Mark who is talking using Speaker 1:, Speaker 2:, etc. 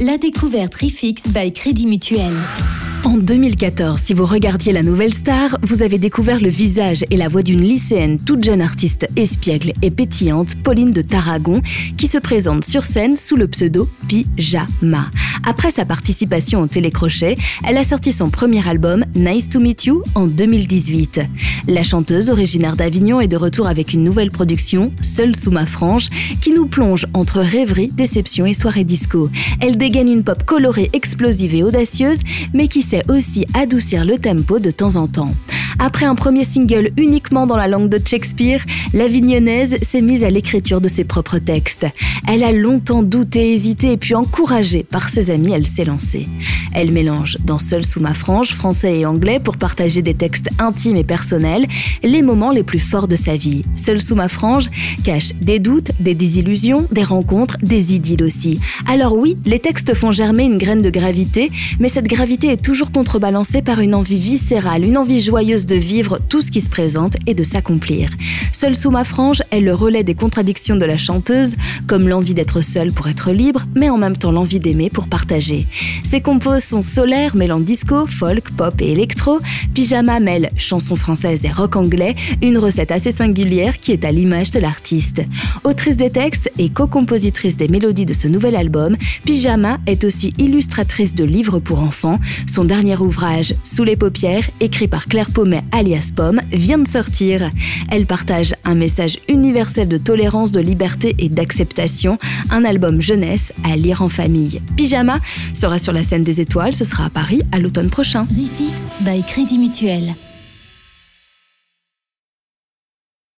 Speaker 1: La découverte Refix by Crédit Mutuel.
Speaker 2: En 2014, si vous regardiez la nouvelle star, vous avez découvert le visage et la voix d'une lycéenne toute jeune artiste espiègle et pétillante, Pauline de Tarragon, qui se présente sur scène sous le pseudo Pyjama. Après sa participation au télécrochet, elle a sorti son premier album Nice to Meet You en 2018. La chanteuse originaire d'Avignon est de retour avec une nouvelle production, Seule sous ma frange, qui nous plonge entre rêverie, déception et soirée disco. Elle dégaine une pop colorée, explosive et audacieuse, mais qui aussi adoucir le tempo de temps en temps. Après un premier single uniquement dans la langue de Shakespeare, la Vignonnaise s'est mise à l'écriture de ses propres textes. Elle a longtemps douté, hésité et puis encouragée par ses amis, elle s'est lancée. Elle mélange dans Seul sous ma frange français et anglais pour partager des textes intimes et personnels, les moments les plus forts de sa vie. Seul sous ma frange cache des doutes, des désillusions, des rencontres, des idylles aussi. Alors oui, les textes font germer une graine de gravité, mais cette gravité est toujours contrebalancée par une envie viscérale, une envie joyeuse de vivre tout ce qui se présente et de s'accomplir. Seul sous ma frange est le relais des contradictions de la chanteuse, comme l'envie d'être seule pour être libre, mais en même temps l'envie d'aimer pour partager. Ses compos sont solaires, mêlant disco, folk, pop et électro. Pyjama mêle chansons françaises et rock anglais, une recette assez singulière qui est à l'image de l'artiste. Autrice des textes et co-compositrice des mélodies de ce nouvel album, Pyjama est aussi illustratrice de livres pour enfants. Son dernier ouvrage, Sous les paupières, écrit par Claire Paumet, alias Pomme vient de sortir. Elle partage un message universel de tolérance, de liberté et d'acceptation, un album jeunesse à lire en famille. Pyjama sera sur la scène des étoiles, ce sera à Paris à l'automne prochain.
Speaker 1: Refix by Crédit Mutuel.